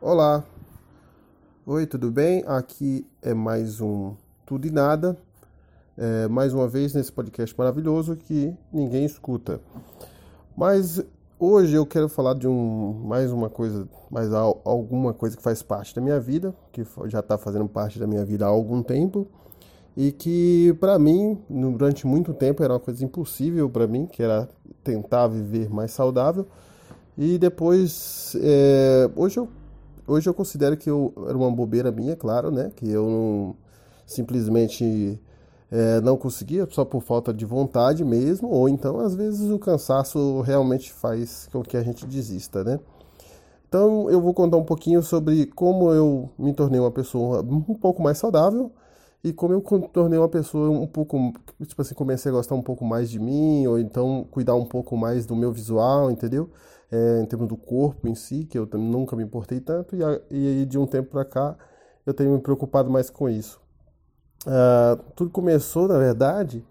Olá, oi, tudo bem? Aqui é mais um Tudo e Nada, é, mais uma vez nesse podcast maravilhoso que ninguém escuta. Mas hoje eu quero falar de um mais uma coisa, mais alguma coisa que faz parte da minha vida, que já está fazendo parte da minha vida há algum tempo e que para mim durante muito tempo era uma coisa impossível para mim, que era tentar viver mais saudável. E depois, é, hoje eu Hoje eu considero que eu, era uma bobeira minha, claro, né? Que eu não, simplesmente é, não conseguia só por falta de vontade mesmo, ou então às vezes o cansaço realmente faz com que a gente desista, né? Então eu vou contar um pouquinho sobre como eu me tornei uma pessoa um pouco mais saudável e como eu tornei uma pessoa um pouco, tipo assim, comecei a gostar um pouco mais de mim, ou então cuidar um pouco mais do meu visual, entendeu? É, em termos do corpo em si, que eu nunca me importei tanto, e, aí de um tempo para cá eu tenho me preocupado mais com isso. Uh, tudo começou, na verdade,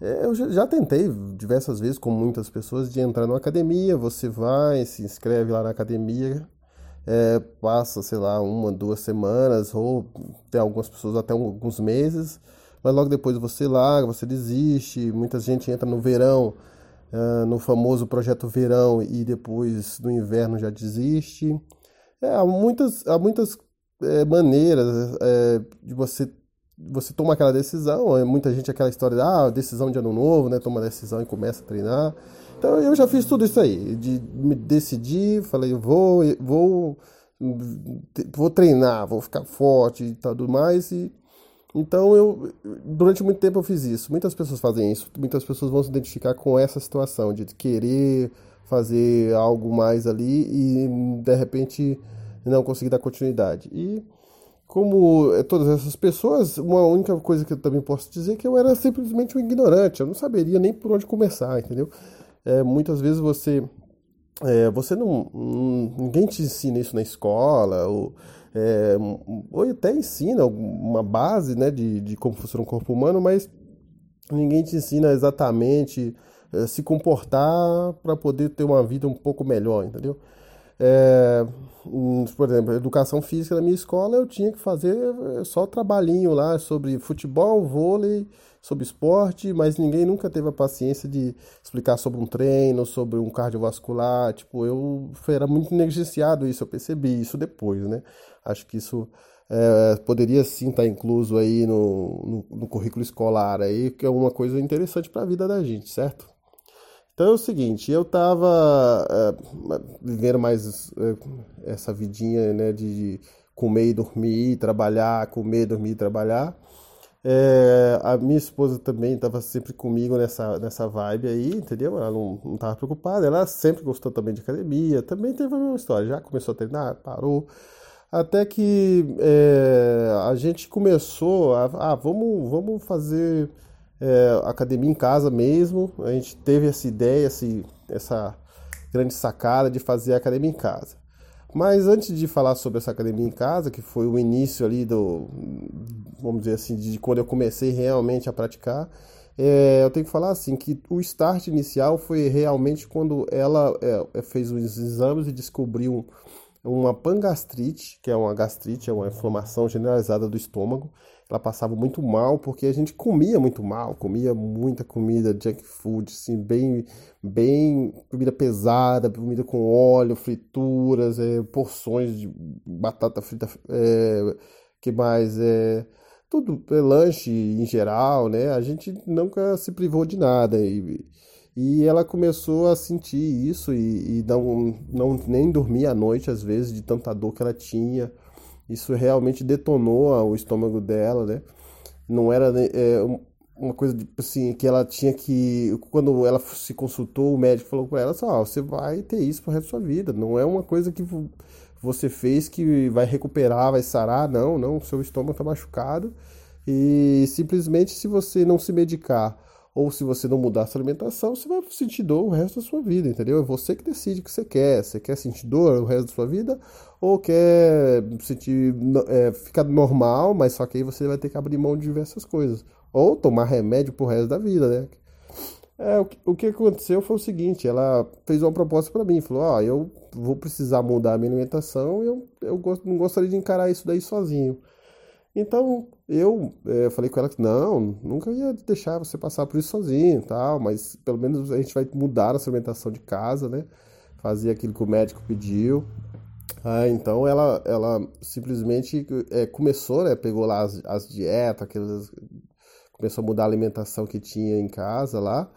é, eu já, tentei diversas vezes, com muitas pessoas, de entrar numa academia, você vai, se inscreve lá na academia, é, passa, sei lá, uma, duas semanas, ou tem algumas pessoas até alguns meses, mas logo depois você larga, você desiste, muita gente entra no verão, uh, no famoso projeto verão, e depois no inverno já desiste. É, há muitas, há muitas é, maneiras é, de você você toma aquela decisão, é muita gente aquela história de ah, decisão de ano novo, né? Toma decisão e começa a treinar. Então eu já fiz tudo isso aí, de me decidir, falei, vou, vou, vou treinar, vou ficar forte e tudo mais. E, então eu, durante muito tempo eu fiz isso. Muitas pessoas fazem isso, muitas pessoas vão se identificar com essa situação de querer fazer algo mais ali e de repente não conseguir dar continuidade. E como todas essas pessoas, uma única coisa que eu também posso dizer é que eu era simplesmente um ignorante, eu não saberia nem por onde começar, entendeu? é, muitas vezes você é, você não ninguém te ensina isso na escola ou, é, ou até ensina uma base né, de, de como funciona o corpo humano, mas ninguém te ensina exatamente é, se comportar para poder ter uma vida um pouco melhor, entendeu? É, por exemplo, educação física na minha escola eu tinha que fazer é, só trabalhinho lá sobre futebol, vôlei, sobre esporte, mas ninguém nunca teve a paciência de explicar sobre um treino, sobre um cardiovascular. Tipo, eu era muito negligenciado isso, eu percebi isso depois, né? Acho que isso é, poderia sim estar incluso aí no, no, no currículo escolar aí, que é uma coisa interessante para a vida da gente, certo? Então é o seguinte, eu estava é, vivendo mais é, essa vidinha né, de, de comer e dormir, trabalhar, comer, dormir, trabalhar. É, a minha esposa também estava sempre comigo nessa, nessa vibe aí, entendeu? Ela não, não tava preocupada, ela sempre gostou também de academia, também teve a mesma história, já começou a treinar, parou. Até que é, a gente começou a, ah, vamos, vamos fazer é, academia em casa mesmo. A gente teve essa ideia, esse, essa grande sacada de fazer academia em casa. Mas antes de falar sobre essa academia em casa, que foi o início ali do, vamos dizer assim, de quando eu comecei realmente a praticar, é, eu tenho que falar assim que o start inicial foi realmente quando ela é, fez os exames e descobriu uma pangastrite, que é uma gastrite, é uma inflamação generalizada do estômago ela passava muito mal porque a gente comia muito mal, comia muita comida junk food, assim, bem, bem comida pesada, comida com óleo, frituras, é, porções de batata frita, é, que mais é tudo é, lanche em geral, né? A gente nunca se privou de nada e, e ela começou a sentir isso e, e não, não nem dormia à noite às vezes de tanta dor que ela tinha isso realmente detonou o estômago dela, né? Não era é, uma coisa assim que ela tinha que quando ela se consultou o médico falou com ela só, você vai ter isso pro resto da sua vida, não é uma coisa que você fez que vai recuperar, vai sarar, não, não, seu estômago está machucado. E simplesmente se você não se medicar ou se você não mudar sua alimentação, você vai sentir dor o resto da sua vida, entendeu? É você que decide o que você quer. Você quer sentir dor o resto da sua vida ou quer sentir é, ficar normal, mas só que aí você vai ter que abrir mão de diversas coisas. Ou tomar remédio pro resto da vida, né? É, o, que, o que aconteceu foi o seguinte, ela fez uma proposta para mim, falou, ó, oh, eu vou precisar mudar a minha alimentação e eu, eu gost, não gostaria de encarar isso daí sozinho. Então, eu é, falei com ela que não, nunca ia deixar você passar por isso sozinho tal, mas pelo menos a gente vai mudar a alimentação de casa, né? Fazer aquilo que o médico pediu. Ah, então ela, ela simplesmente é, começou, né? Pegou lá as, as dietas, aquelas, começou a mudar a alimentação que tinha em casa lá.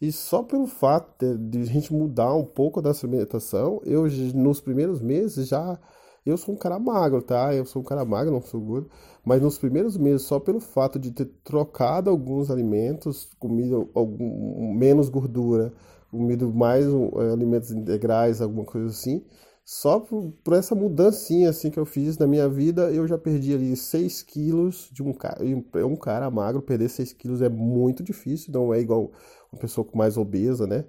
E só pelo fato de, de a gente mudar um pouco dessa alimentação, eu nos primeiros meses já eu sou um cara magro, tá? Eu sou um cara magro, não sou gordo. Mas nos primeiros meses, só pelo fato de ter trocado alguns alimentos, comido algum, menos gordura, comido mais uh, alimentos integrais, alguma coisa assim, só por, por, essa mudancinha assim que eu fiz na minha vida, eu já perdi ali 6 quilos de um cara. Um cara magro, perder 6 quilos é muito difícil, não é igual uma pessoa mais obesa, né?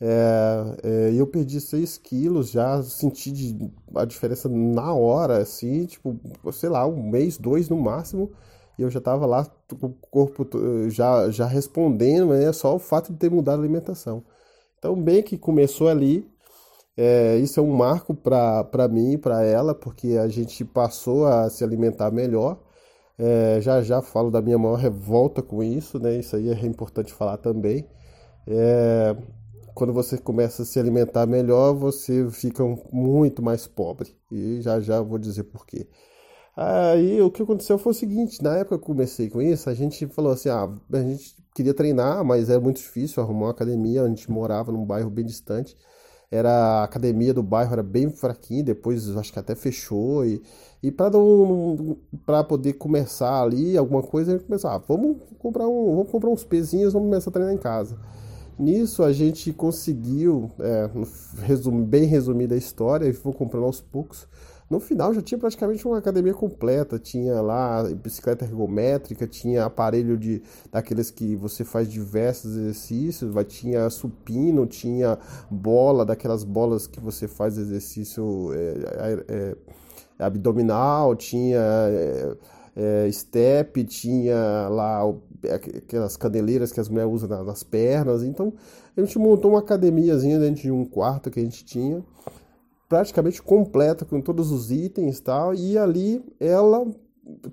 É, é, eu perdi 6 quilos, já senti de, a diferença na hora, assim, tipo, sei lá, um mês, dois no máximo, e eu já tava lá com o corpo já, já respondendo, né, só o fato de ter mudado a alimentação. Então, bem que começou ali, é, isso é um marco para mim e para ela, porque a gente passou a se alimentar melhor. É, já já falo da minha maior revolta com isso, né? Isso aí é importante falar também. É, quando você começa a se alimentar melhor, você fica muito mais pobre. E já já vou dizer por quê. Aí o que aconteceu foi o seguinte, na época que eu comecei com isso, a gente falou assim, ah, a gente queria treinar, mas era muito difícil arrumar uma academia, a gente morava num bairro bem distante. Era a academia do bairro era bem fraquinha, depois acho que até fechou e e para para poder começar ali alguma coisa, a gente começou, ah, vamos comprar um, vamos comprar uns pezinhos, vamos começar a treinar em casa. Nisso a gente conseguiu, é, resum, bem resumida a história, e vou comprando aos poucos. No final já tinha praticamente uma academia completa, tinha lá bicicleta ergométrica, tinha aparelho de daqueles que você faz diversos exercícios, tinha supino, tinha bola, daquelas bolas que você faz exercício é, é, abdominal, tinha é, é, step, tinha lá aquelas caneleiras que as mulheres usam nas pernas. Então a gente montou uma academiazinha dentro de um quarto que a gente tinha, praticamente completa com todos os itens e tal. E ali ela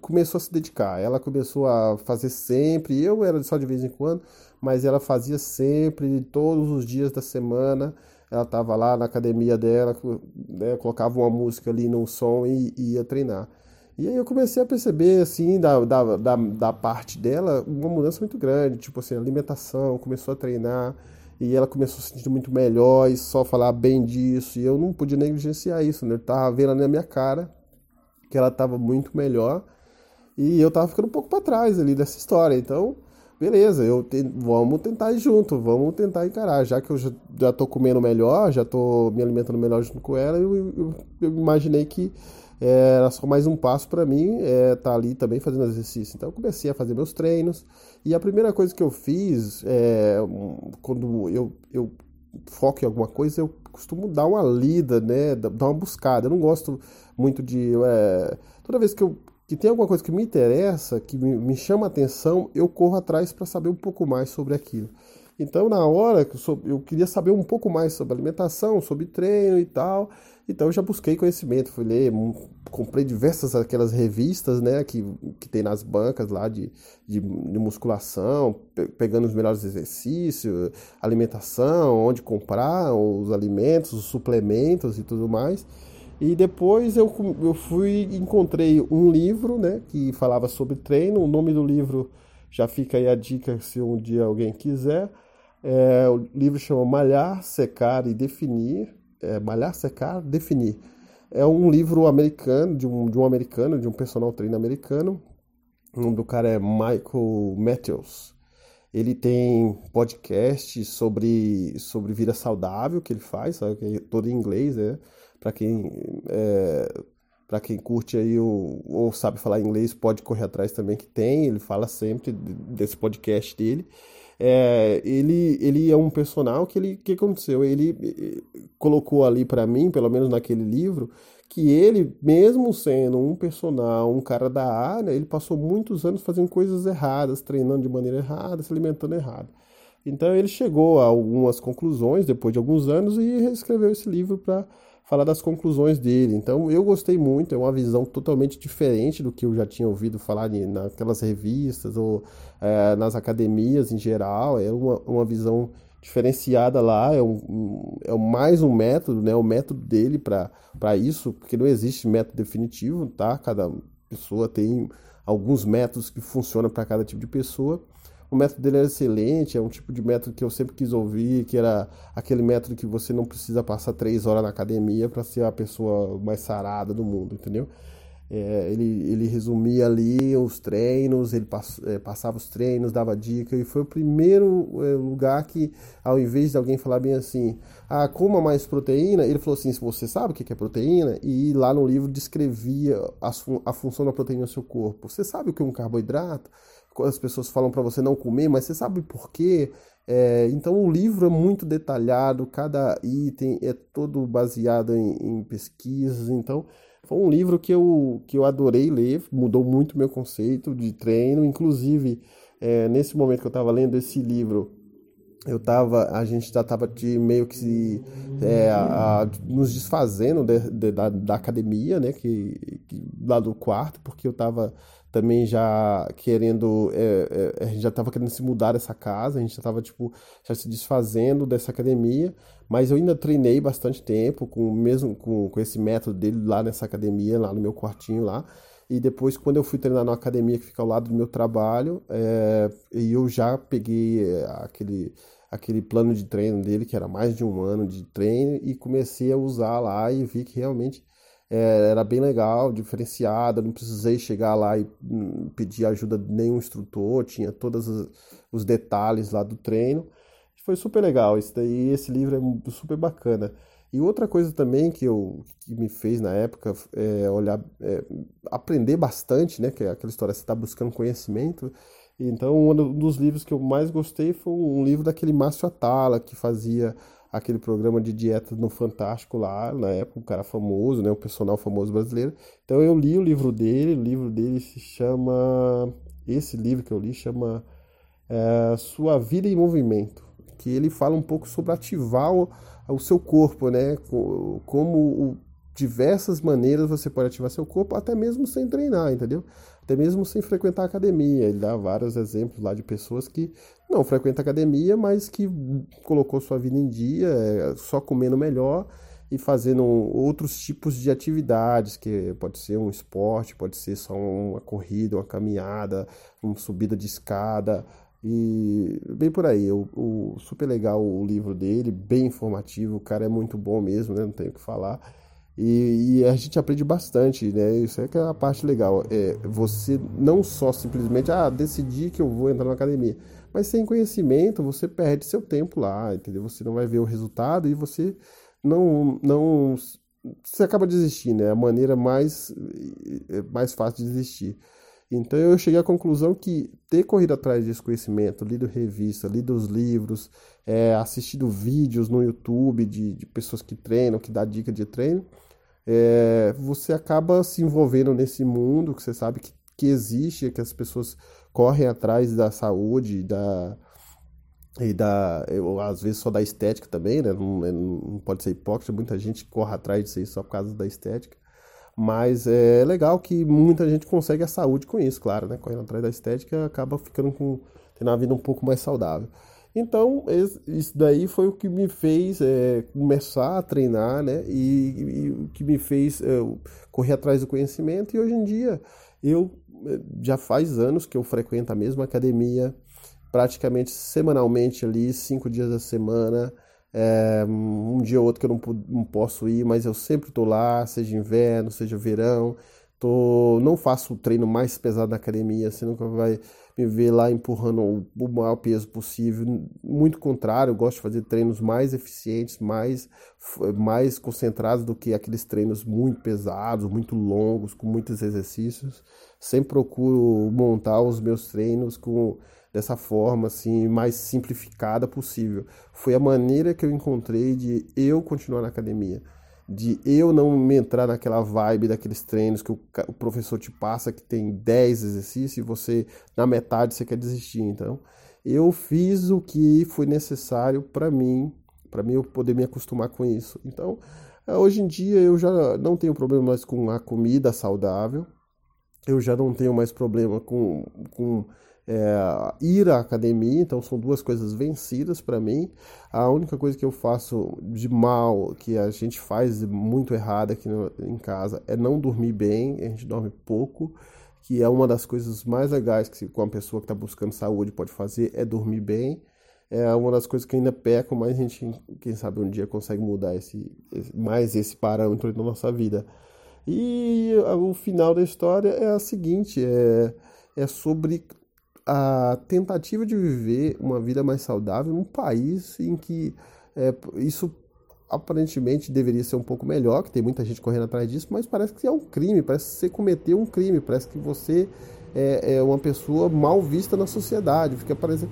começou a se dedicar. Ela começou a fazer sempre. Eu era só de vez em quando, mas ela fazia sempre, todos os dias da semana. Ela estava lá na academia dela, né, colocava uma música ali no som e ia treinar. E aí eu comecei a perceber, assim, da, da, da, da, parte dela, uma mudança muito grande, tipo assim, alimentação, começou a treinar, e ela começou a se sentir muito melhor, e só falar bem disso, e eu não podia negligenciar isso, né? Eu tava vendo na minha cara que ela tava muito melhor, e eu tava ficando um pouco para trás ali dessa história, então, beleza, eu te, vamos tentar ir junto, vamos tentar encarar, já que eu já, já tô comendo melhor, já tô me alimentando melhor junto com ela, eu, eu, eu imaginei que era só mais um passo para mim é, tá ali também fazendo exercício. Então eu comecei a fazer meus treinos e a primeira coisa que eu fiz é, quando eu, eu foco em alguma coisa, eu costumo dar uma lida, né, dar uma buscada. Eu não gosto muito de é, toda vez que eu que tem alguma coisa que me interessa, que me, me chama atenção, eu corro atrás para saber um pouco mais sobre aquilo. Então, na hora eu, queria saber um pouco mais sobre alimentação, sobre treino e tal, então eu já busquei conhecimento, fui ler, comprei diversas aquelas revistas, né, que, que tem nas bancas lá de, de, de musculação, pe pegando os melhores exercícios, alimentação, onde comprar os alimentos, os suplementos e tudo mais. E depois eu, eu fui encontrei um livro, né, que falava sobre treino. O nome do livro já fica aí a dica se um dia alguém quiser. É, o livro chama Malhar, Secar e Definir é, Malhar, Secar, Definir. É um livro americano, de um, de um americano, de um personal trainer americano. O nome do cara é Michael Matthews. Ele tem podcast sobre, sobre vida saudável que ele faz, sabe? É todo em inglês, né? Para quem é, para quem curte aí o, ou sabe falar inglês, pode correr atrás também que tem. Ele fala sempre desse podcast dele. É, ele, ele é um personal que ele que aconteceu? Ele colocou ali para mim, pelo menos naquele livro, que ele, mesmo sendo um personal, um cara da área, ele passou muitos anos fazendo coisas erradas, treinando de maneira errada, se alimentando errado. Então ele chegou a algumas conclusões depois de alguns anos e escreveu esse livro para falar das conclusões dele. Então eu gostei muito, é uma visão totalmente diferente do que eu já tinha ouvido falar naquelas revistas ou é, nas academias em geral. É uma, uma visão diferenciada lá, é, um, é mais um método, né? O método dele para isso, porque não existe método definitivo, tá? Cada pessoa tem alguns métodos que funcionam para cada tipo de pessoa. O método dele era excelente, é um tipo de método que eu sempre quis ouvir, que era aquele método que você não precisa passar três horas na academia para ser a pessoa mais sarada do mundo, entendeu? É, ele, ele resumia ali os treinos, ele pass, é, passava os treinos, dava dica, e foi o primeiro é, lugar que, ao invés de alguém falar bem assim, ah, coma mais proteína, ele falou assim, se você sabe o que é proteína, e lá no livro descrevia a, a função da proteína no seu corpo. Você sabe o que é um carboidrato? As pessoas falam para você não comer, mas você sabe por quê? É, então o livro é muito detalhado, cada item é todo baseado em, em, pesquisas. Então foi um livro que eu, que eu adorei ler, mudou muito meu conceito de treino. Inclusive, é, nesse momento que eu estava lendo esse livro, eu tava, a gente já estava meio que se, é, a, a, nos desfazendo de, de, da, da, academia, né, que, que, lá do quarto, porque eu estava também já querendo, é, é, a gente já estava querendo se mudar dessa casa, a gente já estava tipo já se desfazendo dessa academia, mas eu ainda treinei bastante tempo com mesmo com, com esse método dele lá nessa academia, lá no meu quartinho lá. E depois, quando eu fui treinar na academia que fica ao lado do meu trabalho, é, eu já peguei é, aquele, aquele plano de treino dele, que era mais de um ano de treino, e comecei a usar lá e vi que realmente é, era bem legal, diferenciada, não precisei chegar lá e hum, pedir ajuda de nenhum instrutor, tinha todos os detalhes lá do treino. Foi super legal, isso daí, esse livro é super bacana. E outra coisa também que, eu, que me fez na época é olhar, é, aprender bastante, né? Que é aquela história, você está buscando conhecimento. Então, um dos livros que eu mais gostei foi um livro daquele Márcio Atala, que fazia aquele programa de dieta no Fantástico lá, na época, um cara famoso, né? Um personal famoso brasileiro. Então, eu li o livro dele, o livro dele se chama... Esse livro que eu li chama é, Sua Vida em Movimento, que ele fala um pouco sobre ativar o o seu corpo, né? Como diversas maneiras você pode ativar seu corpo, até mesmo sem treinar, entendeu? Até mesmo sem frequentar academia. Ele dá vários exemplos lá de pessoas que não frequentam academia, mas que colocou sua vida em dia, é, só comendo melhor e fazendo outros tipos de atividades, que pode ser um esporte, pode ser só uma corrida, uma caminhada, uma subida de escada, e bem por aí, o, o, super legal o livro dele, bem informativo, o cara é muito bom mesmo, né? Não tenho o que falar. E, e, a gente aprende bastante, né? Isso é que é a parte legal. É você não só simplesmente ah, decidir que eu vou entrar na academia, mas sem conhecimento você perde seu tempo lá, entendeu? Você não vai ver o resultado e você não não você acaba desistindo, é a maneira mais é mais fácil de desistir. Então eu cheguei à conclusão que ter corrido atrás desse conhecimento, lido revista, lido os livros, é, assistido vídeos no YouTube de, de, pessoas que treinam, que dá dica de treino, é, você acaba se envolvendo nesse mundo que você sabe que, que existe, que as pessoas correm atrás da saúde, da, e da, eu, às vezes só da estética também, né? Não, não pode ser hipócrita, muita gente corre atrás disso aí só por causa da estética. Mas é legal que muita gente consegue a saúde com isso, claro, né? Correndo atrás da estética acaba ficando com tendo uma vida um pouco mais saudável. Então, isso daí foi o que me fez é, começar a treinar, né? E, e o que me fez é, correr atrás do conhecimento. E hoje em dia, eu é, já faz anos que eu frequento a mesma academia, praticamente semanalmente ali, cinco dias da semana. É, um dia ou outro que eu não, não posso ir, mas eu sempre estou lá, seja inverno, seja verão. Tô, não faço o treino mais pesado na academia, você nunca vai me ver lá empurrando o maior peso possível. Muito contrário, eu gosto de fazer treinos mais eficientes, mais, mais concentrados do que aqueles treinos muito pesados, muito longos, com muitos exercícios. Sempre procuro montar os meus treinos com dessa forma assim mais simplificada possível. Foi a maneira que eu encontrei de eu continuar na academia, de eu não me entrar naquela vibe daqueles treinos que o, o professor te passa que tem 10 exercícios e você na metade você quer desistir. Então, eu fiz o que foi necessário para mim, para mim eu poder me acostumar com isso. Então, eh, hoje em dia eu já não tenho problema mais com a comida saudável, eu já não tenho mais problema com, com é, ir à academia, então são duas coisas vencidas para mim. A única coisa que eu faço de mal, que a gente faz muito errado aqui no, em casa, é não dormir bem, a gente dorme pouco, que é uma das coisas mais legais que com a pessoa que está buscando saúde pode fazer, é dormir bem. É uma das coisas que ainda peco, mas a gente, quem sabe um dia consegue mudar esse, mais esse parâmetro na nossa vida. E o final da história é a seguinte, é, é sobre a tentativa de viver uma vida mais saudável num país em que é, isso aparentemente deveria ser um pouco melhor, que tem muita gente correndo atrás disso, mas parece que é um crime, parece que você cometeu um crime, parece que você é, é uma pessoa mal vista na sociedade, fica parecendo...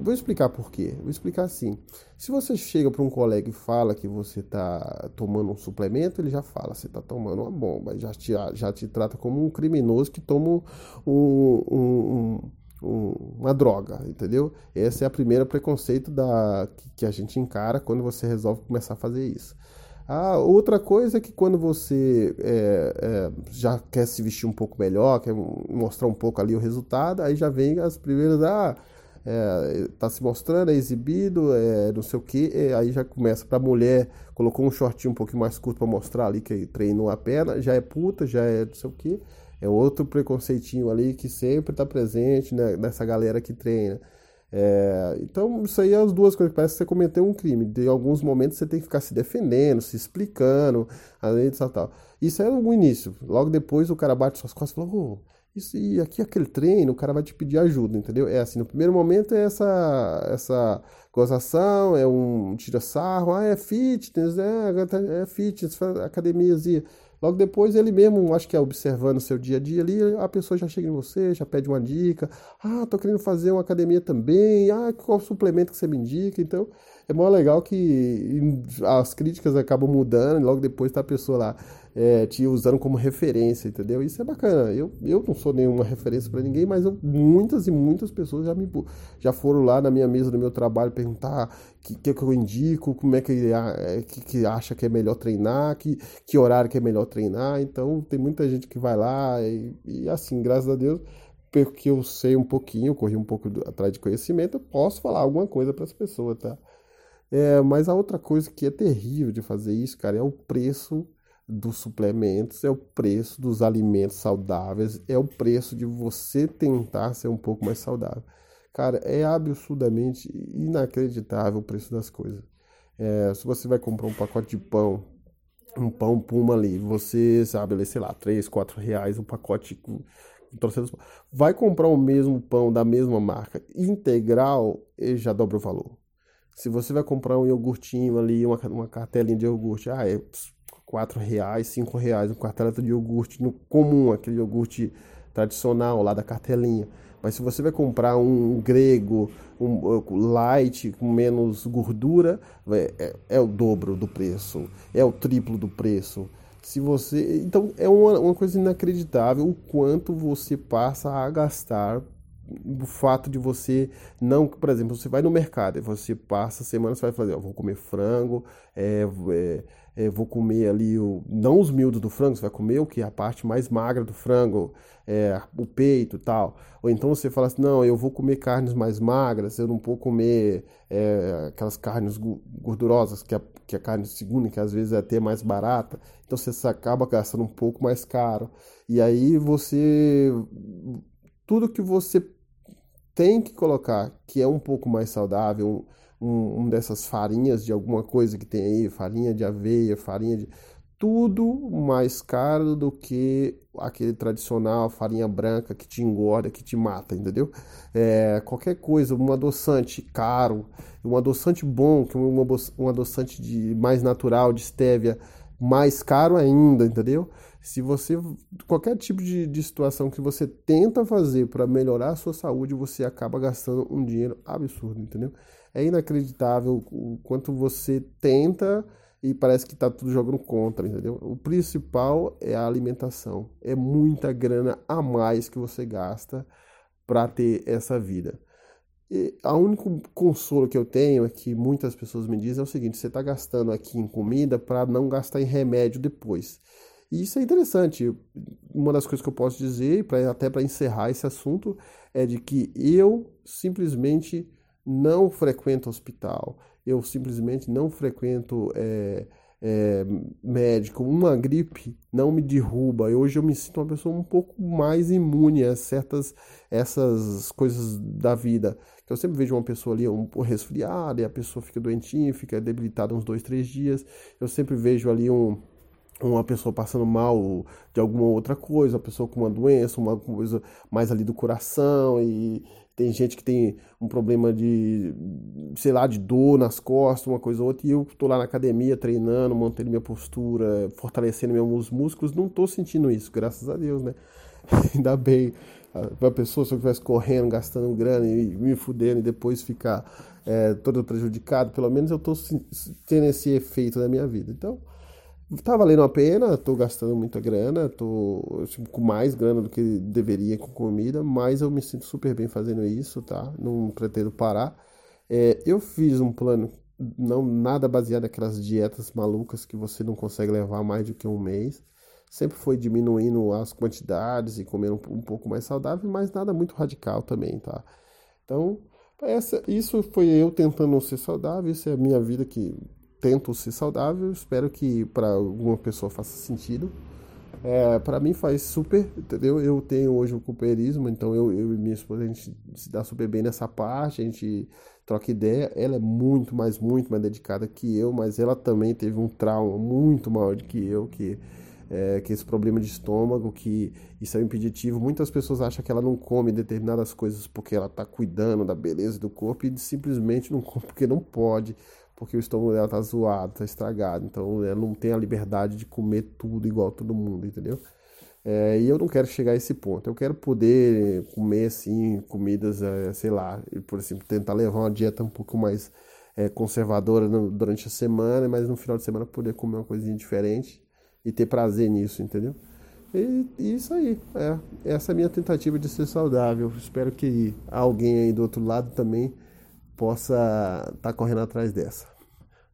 Vou explicar por quê. Vou explicar assim. Se você chega para um colega e fala que você está tomando um suplemento, ele já fala, você está tomando uma bomba, já te, já te trata como um criminoso que toma um, um, um, uma droga, entendeu? Esse é a primeira preconceito da, que, que a gente encara quando você resolve começar a fazer isso. A outra coisa é que quando você é, é, já quer se vestir um pouco melhor, quer mostrar um pouco ali o resultado, aí já vem as primeiras, ah, é, tá se mostrando, é exibido, é não sei o que, aí já começa pra mulher, colocou um shortinho um pouquinho mais curto para mostrar ali que treinou a perna, já é puta, já é não sei o que, é outro preconceitinho ali que sempre tá presente né, nessa galera que treina. É, então, isso aí é as duas coisas parece que você cometeu um crime. Em alguns momentos você tem que ficar se defendendo, se explicando, além disso tal. Isso é o início. Logo depois o cara bate suas costas e fala, oh, e aqui aquele treino, o cara vai te pedir ajuda, entendeu? É assim, no primeiro momento é essa, essa gozação, é um tira-sarro, ah, é fitness, é, é fitness, academiazinha. Logo depois ele mesmo, acho que é observando o seu dia a dia ali, a pessoa já chega em você, já pede uma dica. Ah, tô querendo fazer uma academia também. Ah, qual suplemento que você me indica? Então, é mó legal que as críticas acabam mudando e logo depois tá a pessoa lá é, te usando como referência, entendeu? Isso é bacana. Eu, eu não sou nenhuma referência para ninguém, mas eu, muitas e muitas pessoas já me já foram lá na minha mesa do meu trabalho perguntar o que, que, eu indico, como é que, é, que, que acha que é melhor treinar, que, que horário que é melhor treinar. Então tem muita gente que vai lá e, e assim, graças a Deus, porque eu sei um pouquinho, corri um pouco atrás de conhecimento, eu posso falar alguma coisa para as pessoas, tá? É, mas a outra coisa que é terrível de fazer isso, cara, é o preço dos suplementos, é o preço dos alimentos saudáveis, é o preço de você tentar ser um pouco mais saudável. Cara, é absurdamente inacreditável o preço das coisas. É, se você vai comprar um pacote de pão, um pão puma ali, você sabe, sei lá, 3, 4 reais um pacote com vai comprar o mesmo pão da mesma marca integral, ele já dobra o valor. Se você vai comprar um iogurtinho ali, uma, uma cartelinha de iogurte, ah, é 4 reais, 5 reais, um carteleta de iogurte no comum, aquele iogurte tradicional lá da cartelinha. Mas se você vai comprar um grego, um light, com menos gordura, é, é, é, o dobro do preço, é o triplo do preço. Se você, então é uma, uma coisa inacreditável o quanto você passa a gastar o fato de você não, por exemplo, você vai no mercado e você passa a semana, você vai fazer, ó, vou comer frango, é, é, é, vou comer ali, o, não os miúdos do frango, você vai comer o que? A parte mais magra do frango, é, o peito e tal. Ou então você fala assim, não, eu vou comer carnes mais magras, eu não vou comer é, aquelas carnes gordurosas, que a, que a carne segunda, que às vezes é até mais barata. Então você acaba gastando um pouco mais caro. E aí você... Tudo que você tem que colocar, que é um pouco mais saudável, um, um dessas farinhas de alguma coisa que tem aí, farinha de aveia, farinha de. Tudo mais caro do que aquele tradicional farinha branca que te engorda, que te mata, entendeu? É, qualquer coisa, um adoçante caro, um adoçante bom, que um, um adoçante de mais natural, de stevia, mais caro ainda, entendeu? Se você qualquer tipo de, de situação que você tenta fazer para melhorar a sua saúde, você acaba gastando um dinheiro absurdo, entendeu? É inacreditável o quanto você tenta e parece que está tudo jogando contra, entendeu? O principal é a alimentação. É muita grana a mais que você gasta para ter essa vida. a único consolo que eu tenho é que muitas pessoas me dizem é o seguinte: você está gastando aqui em comida para não gastar em remédio depois. E isso é interessante. Uma das coisas que eu posso dizer, pra, até para encerrar esse assunto, é de que eu simplesmente não frequento hospital, eu simplesmente não frequento é, é, médico. Uma gripe não me derruba. Hoje eu me sinto uma pessoa um pouco mais imune a certas essas coisas da vida. Eu sempre vejo uma pessoa ali um pouco resfriada e a pessoa fica doentinha, fica debilitada uns dois, três dias. Eu sempre vejo ali um uma pessoa passando mal de alguma outra coisa, uma pessoa com uma doença, uma coisa mais ali do coração e tem gente que tem um problema de, sei lá, de dor nas costas, uma coisa ou outra, e eu tô lá na academia treinando, mantendo minha postura, fortalecendo meus músculos, não tô sentindo isso, graças a Deus, né? Ainda bem. Uma pessoa, se eu estivesse correndo, gastando grana e me fudendo e depois ficar é, todo prejudicado, pelo menos eu tô tendo esse efeito na minha vida. Então, tá valendo a pena, tô gastando muita grana, tô tipo, com mais grana do que deveria com comida, mas eu me sinto super bem fazendo isso, tá? Não pretendo parar. É, eu fiz um plano, não nada baseado naquelas dietas malucas que você não consegue levar mais do que um mês. Sempre foi diminuindo as quantidades e comendo um, um pouco mais saudável, mas nada muito radical também, tá? Então, essa, isso foi eu tentando ser saudável, isso é a minha vida que tento ser saudável, espero que para alguma pessoa faça sentido. É, para mim faz super, entendeu? Eu tenho hoje o companheirismo, então eu, eu e minha esposa a gente se dá super bem nessa parte, a gente troca ideia. Ela é muito mais, muito mais dedicada que eu, mas ela também teve um trauma muito maior do que eu, que é, que esse problema de estômago, que isso é um impeditivo. Muitas pessoas acham que ela não come determinadas coisas porque ela está cuidando da beleza do corpo e simplesmente não come porque não pode, porque o estômago dela tá zoado, tá estragado. Então ela não tem a liberdade de comer tudo igual todo mundo, entendeu? É, e eu não quero chegar a esse ponto. Eu quero poder comer assim comidas, é, sei lá, por exemplo, tentar levar uma dieta um pouco mais é, conservadora no, durante a semana, mas no final de semana poder comer uma coisinha diferente e ter prazer nisso, entendeu? E, e isso aí, é, essa é a minha tentativa de ser saudável. Espero que alguém aí do outro lado também possa estar tá correndo atrás dessa.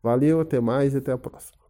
Valeu, até mais e até a próxima.